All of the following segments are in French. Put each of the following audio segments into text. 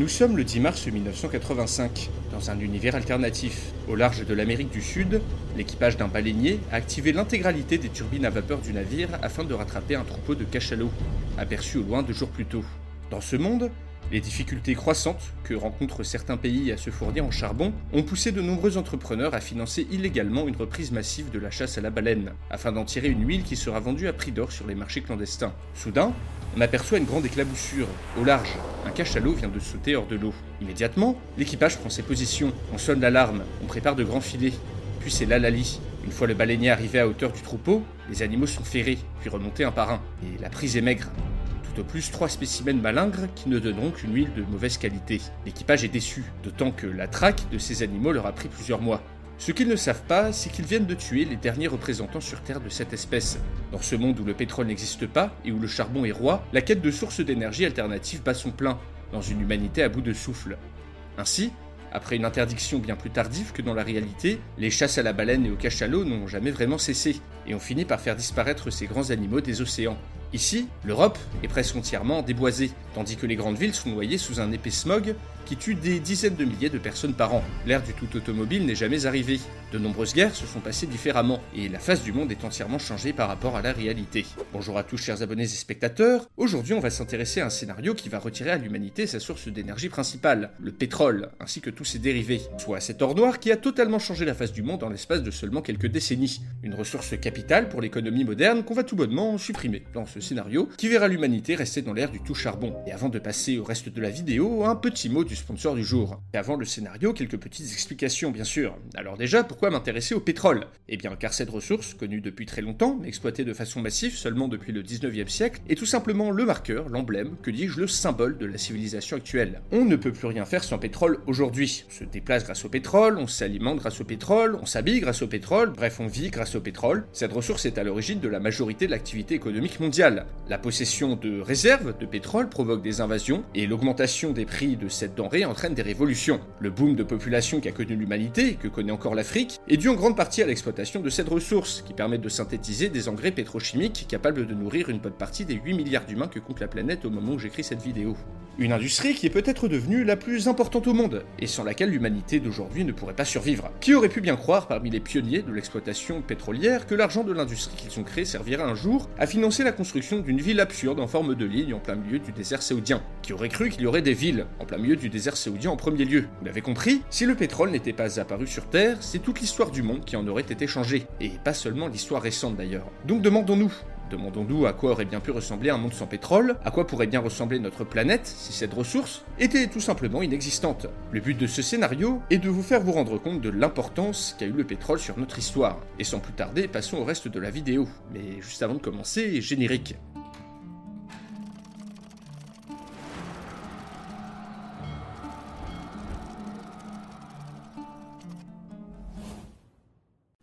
Nous sommes le 10 mars 1985, dans un univers alternatif. Au large de l'Amérique du Sud, l'équipage d'un baleinier a activé l'intégralité des turbines à vapeur du navire afin de rattraper un troupeau de cachalots, aperçu au loin deux jours plus tôt. Dans ce monde, les difficultés croissantes que rencontrent certains pays à se fournir en charbon ont poussé de nombreux entrepreneurs à financer illégalement une reprise massive de la chasse à la baleine, afin d'en tirer une huile qui sera vendue à prix d'or sur les marchés clandestins. Soudain, on aperçoit une grande éclaboussure. Au large, un cachalot vient de sauter hors de l'eau. Immédiatement, l'équipage prend ses positions, on sonne l'alarme, on prépare de grands filets. Puis c'est l'Alali. Une fois le baleinier arrivé à hauteur du troupeau, les animaux sont ferrés, puis remontés un par un. Et la prise est maigre. Plus trois spécimens malingres qui ne donneront qu'une huile de mauvaise qualité. L'équipage est déçu, d'autant que la traque de ces animaux leur a pris plusieurs mois. Ce qu'ils ne savent pas, c'est qu'ils viennent de tuer les derniers représentants sur Terre de cette espèce. Dans ce monde où le pétrole n'existe pas et où le charbon est roi, la quête de sources d'énergie alternatives bat son plein, dans une humanité à bout de souffle. Ainsi, après une interdiction bien plus tardive que dans la réalité, les chasses à la baleine et au cachalot n'ont jamais vraiment cessé, et ont fini par faire disparaître ces grands animaux des océans. Ici, l'Europe est presque entièrement déboisée, tandis que les grandes villes sont noyées sous un épais smog qui tue des dizaines de milliers de personnes par an. L'ère du tout automobile n'est jamais arrivée. De nombreuses guerres se sont passées différemment, et la face du monde est entièrement changée par rapport à la réalité. Bonjour à tous chers abonnés et spectateurs, aujourd'hui on va s'intéresser à un scénario qui va retirer à l'humanité sa source d'énergie principale, le pétrole, ainsi que tous ses dérivés, soit cet or noir qui a totalement changé la face du monde en l'espace de seulement quelques décennies. Une ressource capitale pour l'économie moderne qu'on va tout bonnement supprimer dans scénario, qui verra l'humanité rester dans l'ère du tout charbon. Et avant de passer au reste de la vidéo, un petit mot du sponsor du jour. Et avant le scénario, quelques petites explications bien sûr. Alors déjà, pourquoi m'intéresser au pétrole? Eh bien car cette ressource, connue depuis très longtemps, exploitée de façon massive seulement depuis le 19e siècle, est tout simplement le marqueur, l'emblème, que dis-je, le symbole de la civilisation actuelle. On ne peut plus rien faire sans pétrole aujourd'hui. On se déplace grâce au pétrole, on s'alimente grâce au pétrole, on s'habille grâce au pétrole, bref on vit grâce au pétrole. Cette ressource est à l'origine de la majorité de l'activité économique mondiale. La possession de réserves de pétrole provoque des invasions et l'augmentation des prix de cette denrée entraîne des révolutions. Le boom de population qu'a connu l'humanité, et que connaît encore l'Afrique, est dû en grande partie à l'exploitation de cette ressource, qui permet de synthétiser des engrais pétrochimiques capables de nourrir une bonne partie des 8 milliards d'humains que compte la planète au moment où j'écris cette vidéo. Une industrie qui est peut-être devenue la plus importante au monde, et sans laquelle l'humanité d'aujourd'hui ne pourrait pas survivre. Qui aurait pu bien croire parmi les pionniers de l'exploitation pétrolière que l'argent de l'industrie qu'ils ont créée servira un jour à financer la construction d'une ville absurde en forme de ligne en plein milieu du désert saoudien Qui aurait cru qu'il y aurait des villes en plein milieu du désert saoudien en premier lieu Vous l'avez compris, si le pétrole n'était pas apparu sur Terre, c'est toute l'histoire du monde qui en aurait été changée, et pas seulement l'histoire récente d'ailleurs. Donc demandons-nous, Demandons-nous à quoi aurait bien pu ressembler un monde sans pétrole, à quoi pourrait bien ressembler notre planète si cette ressource était tout simplement inexistante. Le but de ce scénario est de vous faire vous rendre compte de l'importance qu'a eu le pétrole sur notre histoire. Et sans plus tarder, passons au reste de la vidéo. Mais juste avant de commencer, générique.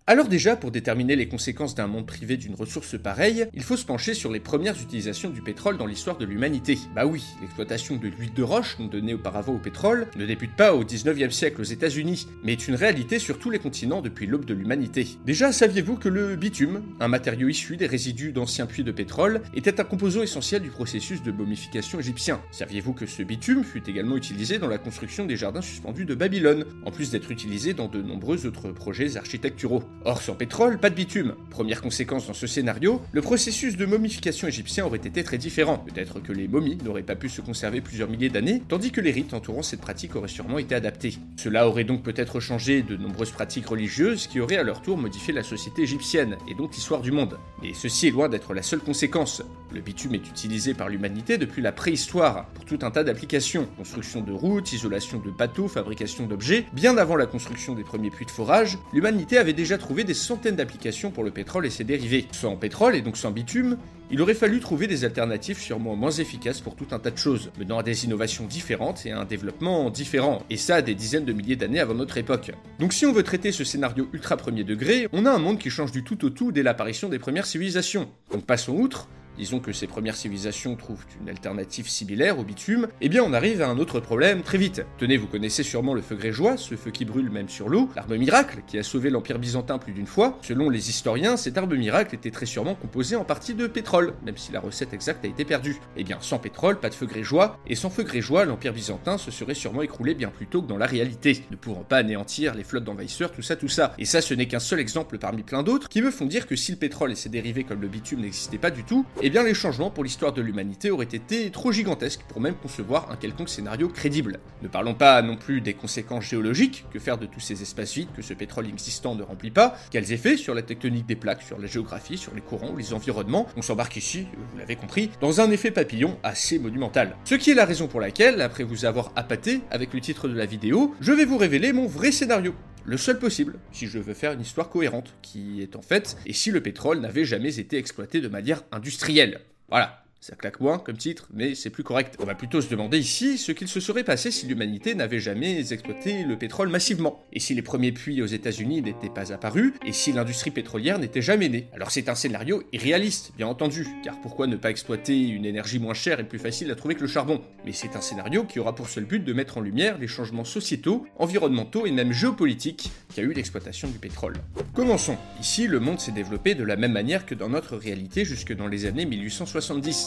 Alors déjà, pour déterminer les conséquences d'un monde privé d'une ressource pareille, il faut se pencher sur les premières utilisations du pétrole dans l'histoire de l'humanité. Bah oui, l'exploitation de l'huile de roche, non donnée auparavant au pétrole, ne débute pas au 19e siècle aux États-Unis, mais est une réalité sur tous les continents depuis l'aube de l'humanité. Déjà, saviez-vous que le bitume, un matériau issu des résidus d'anciens puits de pétrole, était un composant essentiel du processus de momification égyptien? Saviez-vous que ce bitume fut également utilisé dans la construction des jardins suspendus de Babylone, en plus d'être utilisé dans de nombreux autres projets architecturaux? Or, sans pétrole, pas de bitume. Première conséquence dans ce scénario, le processus de momification égyptien aurait été très différent. Peut-être que les momies n'auraient pas pu se conserver plusieurs milliers d'années, tandis que les rites entourant cette pratique auraient sûrement été adaptés. Cela aurait donc peut-être changé de nombreuses pratiques religieuses qui auraient à leur tour modifié la société égyptienne, et donc l'histoire du monde. Mais ceci est loin d'être la seule conséquence. Le bitume est utilisé par l'humanité depuis la préhistoire pour tout un tas d'applications. Construction de routes, isolation de bateaux, fabrication d'objets. Bien avant la construction des premiers puits de forage, l'humanité avait déjà trouvé des centaines d'applications pour le pétrole et ses dérivés. Sans pétrole et donc sans bitume, il aurait fallu trouver des alternatives sûrement moins efficaces pour tout un tas de choses, menant à des innovations différentes et à un développement différent, et ça des dizaines de milliers d'années avant notre époque. Donc si on veut traiter ce scénario ultra premier degré, on a un monde qui change du tout au tout dès l'apparition des premières civilisations. Donc passons outre, disons que ces premières civilisations trouvent une alternative similaire au bitume, eh bien on arrive à un autre problème très vite. Tenez, vous connaissez sûrement le feu grégeois, ce feu qui brûle même sur l'eau, l'arme miracle qui a sauvé l'Empire byzantin plus d'une fois. Selon les historiens, cette arme miracle était très sûrement composée en partie de pétrole, même si la recette exacte a été perdue. Eh bien, sans pétrole, pas de feu grégeois, et sans feu grégeois, l'Empire byzantin se serait sûrement écroulé bien plus tôt que dans la réalité, ne pouvant pas anéantir les flottes d'envahisseurs, tout ça, tout ça. Et ça, ce n'est qu'un seul exemple parmi plein d'autres qui me font dire que si le pétrole et ses dérivés comme le bitume n'existaient pas du tout, bien les changements pour l'histoire de l'humanité auraient été trop gigantesques pour même concevoir un quelconque scénario crédible. Ne parlons pas non plus des conséquences géologiques, que faire de tous ces espaces vides que ce pétrole existant ne remplit pas, quels effets sur la tectonique des plaques, sur la géographie, sur les courants ou les environnements? On s'embarque ici, vous l'avez compris, dans un effet papillon assez monumental. Ce qui est la raison pour laquelle, après vous avoir appâté avec le titre de la vidéo, je vais vous révéler mon vrai scénario le seul possible, si je veux faire une histoire cohérente, qui est en fait, et si le pétrole n'avait jamais été exploité de manière industrielle. Voilà, ça claque moins comme titre, mais c'est plus correct. On va plutôt se demander ici ce qu'il se serait passé si l'humanité n'avait jamais exploité le pétrole massivement, et si les premiers puits aux États-Unis n'étaient pas apparus, et si l'industrie pétrolière n'était jamais née. Alors c'est un scénario irréaliste, bien entendu, car pourquoi ne pas exploiter une énergie moins chère et plus facile à trouver que le charbon? Mais c'est un scénario qui aura pour seul but de mettre en lumière les changements sociétaux, environnementaux et même géopolitiques qu'a eu l'exploitation du pétrole. Commençons. Ici, le monde s'est développé de la même manière que dans notre réalité jusque dans les années 1870.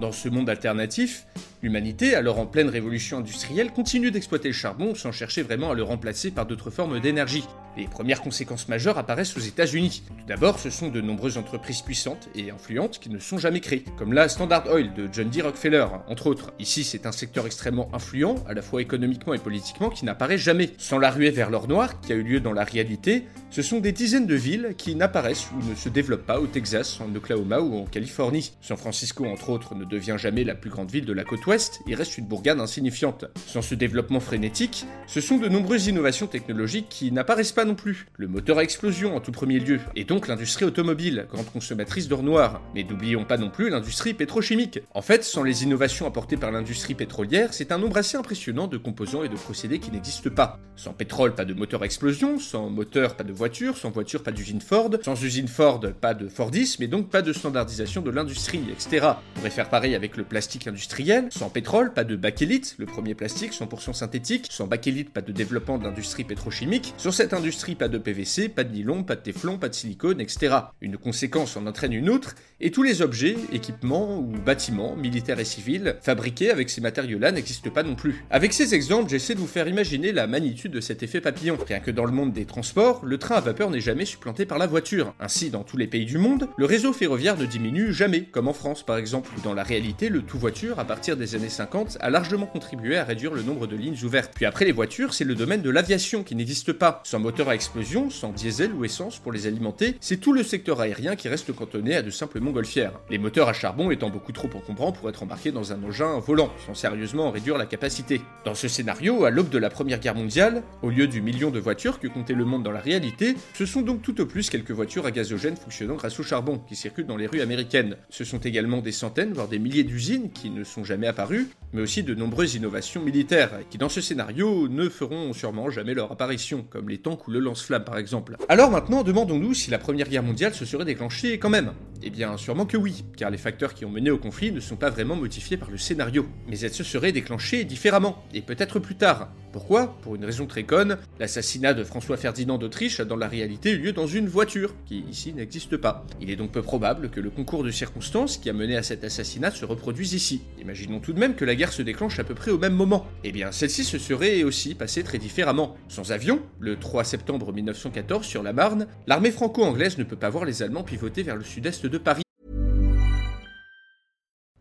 Dans ce monde alternatif, l'humanité, alors en pleine révolution industrielle, continue d'exploiter le charbon sans chercher vraiment à le remplacer par d'autres formes d'énergie. Les premières conséquences majeures apparaissent aux États-Unis. Tout d'abord, ce sont de nombreuses entreprises puissantes et influentes qui ne sont jamais créées, comme la Standard Oil de John D. Rockefeller, entre autres. Ici, c'est un secteur extrêmement influent, à la fois économiquement et politiquement, qui n'apparaît jamais. Sans la ruée vers l'or noir, qui a eu lieu dans la réalité, ce sont des dizaines de villes qui n'apparaissent ou ne se développent pas au Texas, en Oklahoma ou en Californie. San Francisco, entre autres, devient jamais la plus grande ville de la côte ouest et reste une bourgade insignifiante. Sans ce développement frénétique, ce sont de nombreuses innovations technologiques qui n'apparaissent pas non plus. Le moteur à explosion en tout premier lieu, et donc l'industrie automobile, grande consommatrice d'or noir. Mais n'oublions pas non plus l'industrie pétrochimique. En fait, sans les innovations apportées par l'industrie pétrolière, c'est un nombre assez impressionnant de composants et de procédés qui n'existent pas. Sans pétrole, pas de moteur à explosion, sans moteur, pas de voiture, sans voiture, pas d'usine Ford, sans usine Ford, pas de Fordisme, et donc pas de standardisation de l'industrie, etc. On pourrait faire pareil avec le plastique industriel, sans pétrole, pas de bakélite, le premier plastique 100% synthétique, sans bakélite, pas de développement d'industrie pétrochimique, sur cette industrie pas de PVC, pas de nylon, pas de téflon, pas de silicone, etc. Une conséquence en entraîne une autre, et tous les objets, équipements ou bâtiments, militaires et civils, fabriqués avec ces matériaux-là n'existent pas non plus. Avec ces exemples, j'essaie de vous faire imaginer la magnitude de cet effet papillon. Rien que dans le monde des transports, le train à vapeur n'est jamais supplanté par la voiture. Ainsi, dans tous les pays du monde, le réseau ferroviaire ne diminue jamais, comme en France par exemple. Dans la réalité, le tout voiture, à partir des années 50, a largement contribué à réduire le nombre de lignes ouvertes. Puis après les voitures, c'est le domaine de l'aviation qui n'existe pas. Sans moteur à explosion, sans diesel ou essence pour les alimenter, c'est tout le secteur aérien qui reste cantonné à de simples montgolfières. Les moteurs à charbon étant beaucoup trop encombrants pour être embarqués dans un engin volant, sans sérieusement réduire la capacité. Dans ce scénario, à l'aube de la Première Guerre mondiale, au lieu du million de voitures que comptait le monde dans la réalité, ce sont donc tout au plus quelques voitures à gazogène fonctionnant grâce au charbon qui circulent dans les rues américaines. Ce sont également des centaines, voire des milliers d'usines qui ne sont jamais apparues, mais aussi de nombreuses innovations militaires qui dans ce scénario ne feront sûrement jamais leur apparition, comme les tanks ou le lance-flammes par exemple. Alors maintenant, demandons-nous si la Première Guerre mondiale se serait déclenchée quand même. Eh bien, sûrement que oui, car les facteurs qui ont mené au conflit ne sont pas vraiment modifiés par le scénario. Mais elle se serait déclenchée différemment, et peut-être plus tard. Pourquoi? Pour une raison très conne, l'assassinat de François Ferdinand d'Autriche a dans la réalité eu lieu dans une voiture, qui ici n'existe pas. Il est donc peu probable que le concours de circonstances qui a mené à cet assassinat se reproduise ici. Imaginons tout de même que la guerre se déclenche à peu près au même moment. Eh bien, celle-ci se serait aussi passée très différemment. Sans avion, le 3 septembre 1914 sur la Marne, l'armée franco-anglaise ne peut pas voir les Allemands pivoter vers le sud-est de Paris.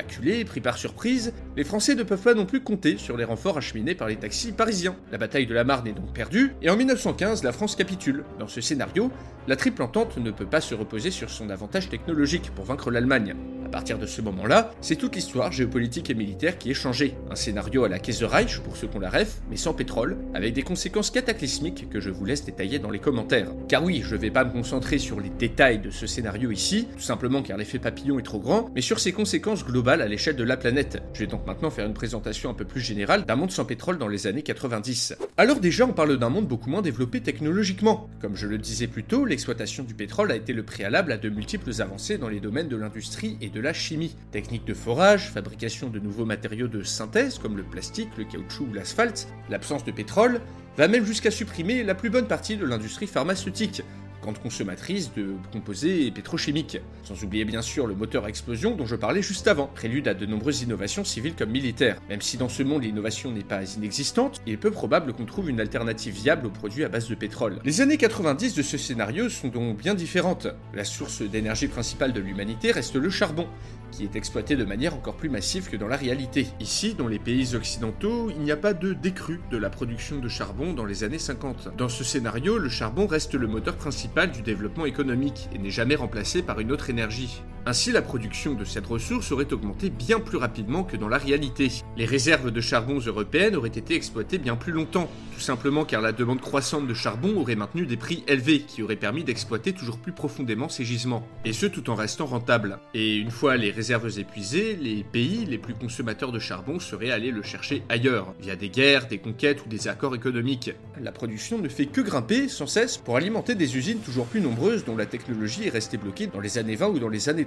Acculés, pris par surprise, les Français ne peuvent pas non plus compter sur les renforts acheminés par les taxis parisiens. La bataille de la Marne est donc perdue, et en 1915, la France capitule. Dans ce scénario, la triple entente ne peut pas se reposer sur son avantage technologique pour vaincre l'Allemagne. À partir de ce moment-là, c'est toute l'histoire géopolitique et militaire qui est changée. Un scénario à la Reich pour ceux qu'on la ref, mais sans pétrole, avec des conséquences cataclysmiques que je vous laisse détailler dans les commentaires. Car oui, je vais pas me concentrer sur les détails de ce scénario ici, tout simplement car l'effet papillon est trop grand, mais sur ses conséquences globales à l'échelle de la planète. Je vais donc maintenant faire une présentation un peu plus générale d'un monde sans pétrole dans les années 90. Alors déjà, on parle d'un monde beaucoup moins développé technologiquement. Comme je le disais plus tôt, l'exploitation du pétrole a été le préalable à de multiples avancées dans les domaines de l'industrie et de la chimie. Techniques de forage, fabrication de nouveaux matériaux de synthèse comme le plastique, le caoutchouc ou l'asphalte, l'absence de pétrole, va même jusqu'à supprimer la plus bonne partie de l'industrie pharmaceutique, grande consommatrice de composés pétrochimiques. Sans oublier bien sûr le moteur à explosion dont je parlais juste avant, prélude à de nombreuses innovations civiles comme militaires. Même si dans ce monde l'innovation n'est pas inexistante, il est peu probable qu'on trouve une alternative viable aux produits à base de pétrole. Les années 90 de ce scénario sont donc bien différentes. La source d'énergie principale de l'humanité reste le charbon, qui est exploité de manière encore plus massive que dans la réalité. Ici, dans les pays occidentaux, il n'y a pas de décrue de la production de charbon dans les années 50. Dans ce scénario, le charbon reste le moteur principal du développement économique et n'est jamais remplacé par une autre énergie. Ainsi, la production de cette ressource aurait augmenté bien plus rapidement que dans la réalité. Les réserves de charbon européennes auraient été exploitées bien plus longtemps, tout simplement car la demande croissante de charbon aurait maintenu des prix élevés qui auraient permis d'exploiter toujours plus profondément ces gisements, et ce tout en restant rentables. Et une fois les réserves épuisées, les pays les plus consommateurs de charbon seraient allés le chercher ailleurs, via des guerres, des conquêtes ou des accords économiques. La production ne fait que grimper sans cesse pour alimenter des usines toujours plus nombreuses dont la technologie est restée bloquée dans les années 20 ou dans les années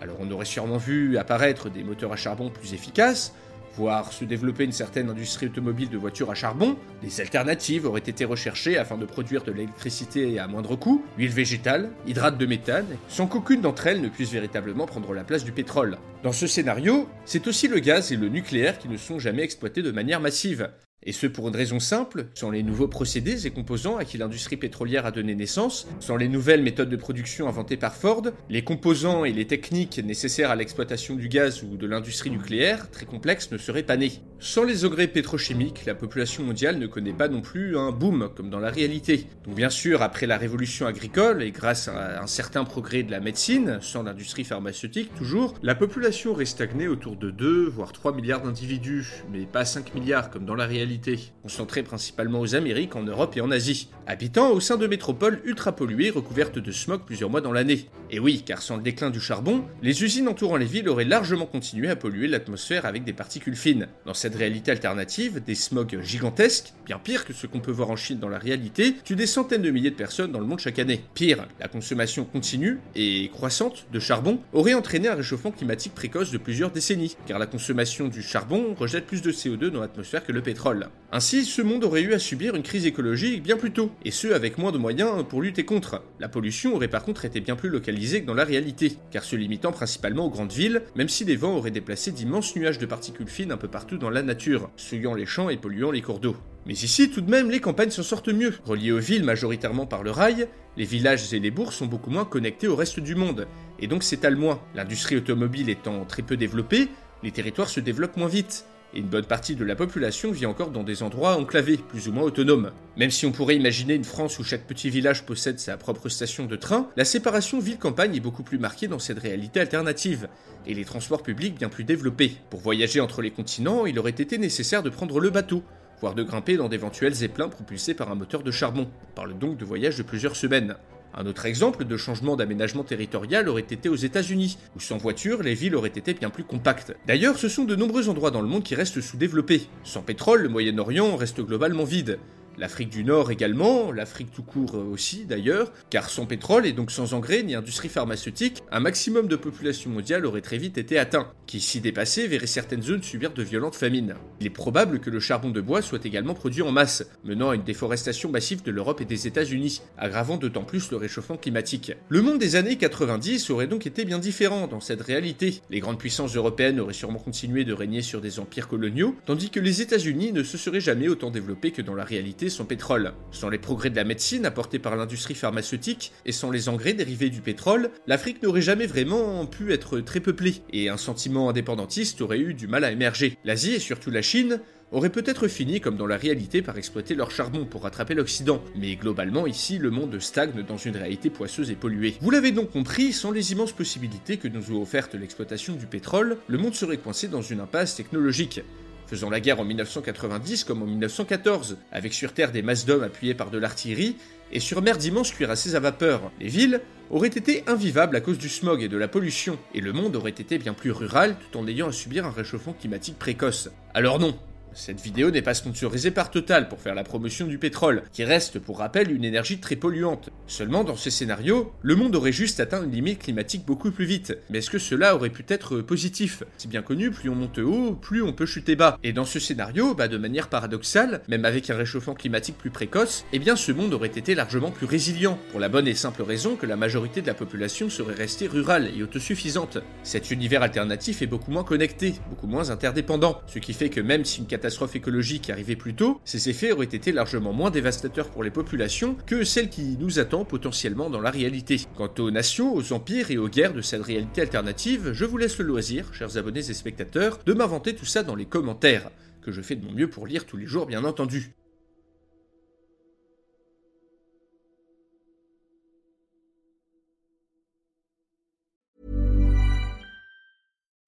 alors on aurait sûrement vu apparaître des moteurs à charbon plus efficaces, voire se développer une certaine industrie automobile de voitures à charbon, des alternatives auraient été recherchées afin de produire de l'électricité à moindre coût, huile végétale, hydrate de méthane, sans qu'aucune d'entre elles ne puisse véritablement prendre la place du pétrole. Dans ce scénario, c'est aussi le gaz et le nucléaire qui ne sont jamais exploités de manière massive. Et ce pour une raison simple, sans les nouveaux procédés et composants à qui l'industrie pétrolière a donné naissance, sans les nouvelles méthodes de production inventées par Ford, les composants et les techniques nécessaires à l'exploitation du gaz ou de l'industrie nucléaire, très complexes, ne seraient pas nés. Sans les engrais pétrochimiques, la population mondiale ne connaît pas non plus un boom comme dans la réalité. Donc bien sûr, après la révolution agricole et grâce à un certain progrès de la médecine, sans l'industrie pharmaceutique toujours, la population aurait stagné autour de 2 voire 3 milliards d'individus, mais pas 5 milliards comme dans la réalité concentrés principalement aux Amériques, en Europe et en Asie, habitant au sein de métropoles ultra polluées recouvertes de smog plusieurs mois dans l'année. Et oui, car sans le déclin du charbon, les usines entourant les villes auraient largement continué à polluer l'atmosphère avec des particules fines. Dans cette réalité alternative, des smogs gigantesques, bien pire que ce qu'on peut voir en Chine dans la réalité, tuent des centaines de milliers de personnes dans le monde chaque année. Pire, la consommation continue et croissante de charbon aurait entraîné un réchauffement climatique précoce de plusieurs décennies, car la consommation du charbon rejette plus de CO2 dans l'atmosphère que le pétrole. Ainsi, ce monde aurait eu à subir une crise écologique bien plus tôt, et ce avec moins de moyens pour lutter contre. La pollution aurait par contre été bien plus localisée que dans la réalité, car se limitant principalement aux grandes villes, même si les vents auraient déplacé d'immenses nuages de particules fines un peu partout dans la nature, souillant les champs et polluant les cours d'eau. Mais ici, tout de même, les campagnes s'en sortent mieux. Reliées aux villes majoritairement par le rail, les villages et les bourgs sont beaucoup moins connectés au reste du monde, et donc s'étalent moins. L'industrie automobile étant très peu développée, les territoires se développent moins vite, et une bonne partie de la population vit encore dans des endroits enclavés, plus ou moins autonomes. Même si on pourrait imaginer une France où chaque petit village possède sa propre station de train, la séparation ville-campagne est beaucoup plus marquée dans cette réalité alternative, et les transports publics bien plus développés. Pour voyager entre les continents, il aurait été nécessaire de prendre le bateau, voire de grimper dans d'éventuels zeppelins propulsés par un moteur de charbon. On parle donc de voyages de plusieurs semaines. Un autre exemple de changement d'aménagement territorial aurait été aux États-Unis, où sans voiture, les villes auraient été bien plus compactes. D'ailleurs, ce sont de nombreux endroits dans le monde qui restent sous-développés. Sans pétrole, le Moyen-Orient reste globalement vide. L'Afrique du Nord également, l'Afrique tout court aussi d'ailleurs, car sans pétrole et donc sans engrais ni industrie pharmaceutique, un maximum de population mondiale aurait très vite été atteint, qui si dépassé verrait certaines zones subir de violentes famines. Il est probable que le charbon de bois soit également produit en masse, menant à une déforestation massive de l'Europe et des États-Unis, aggravant d'autant plus le réchauffement climatique. Le monde des années 90 aurait donc été bien différent dans cette réalité. Les grandes puissances européennes auraient sûrement continué de régner sur des empires coloniaux, tandis que les États-Unis ne se seraient jamais autant développés que dans la réalité son pétrole. Sans les progrès de la médecine apportés par l'industrie pharmaceutique et sans les engrais dérivés du pétrole, l'Afrique n'aurait jamais vraiment pu être très peuplée, et un sentiment indépendantiste aurait eu du mal à émerger. L'Asie et surtout la Chine auraient peut-être fini comme dans la réalité par exploiter leur charbon pour rattraper l'Occident, mais globalement ici le monde stagne dans une réalité poisseuse et polluée. Vous l'avez donc compris, sans les immenses possibilités que nous a offertes l'exploitation du pétrole, le monde serait coincé dans une impasse technologique faisant la guerre en 1990 comme en 1914, avec sur Terre des masses d'hommes appuyés par de l'artillerie, et sur mer d'immenses cuirassés à vapeur. Les villes auraient été invivables à cause du smog et de la pollution, et le monde aurait été bien plus rural tout en ayant à subir un réchauffement climatique précoce. Alors non, cette vidéo n'est pas sponsorisée par Total pour faire la promotion du pétrole, qui reste pour rappel une énergie très polluante. Seulement dans ce scénario, le monde aurait juste atteint une limite climatique beaucoup plus vite. Mais est-ce que cela aurait pu être positif? C'est bien connu, plus on monte haut, plus on peut chuter bas. Et dans ce scénario, bah de manière paradoxale, même avec un réchauffement climatique plus précoce, eh bien ce monde aurait été largement plus résilient, pour la bonne et simple raison que la majorité de la population serait restée rurale et autosuffisante. Cet univers alternatif est beaucoup moins connecté, beaucoup moins interdépendant, ce qui fait que même si une catastrophe catastrophe écologique arrivait plus tôt, ces effets auraient été largement moins dévastateurs pour les populations que celles qui nous attendent potentiellement dans la réalité. Quant aux nations, aux empires et aux guerres de cette réalité alternative, je vous laisse le loisir, chers abonnés et spectateurs, de m'inventer tout ça dans les commentaires, que je fais de mon mieux pour lire tous les jours bien entendu.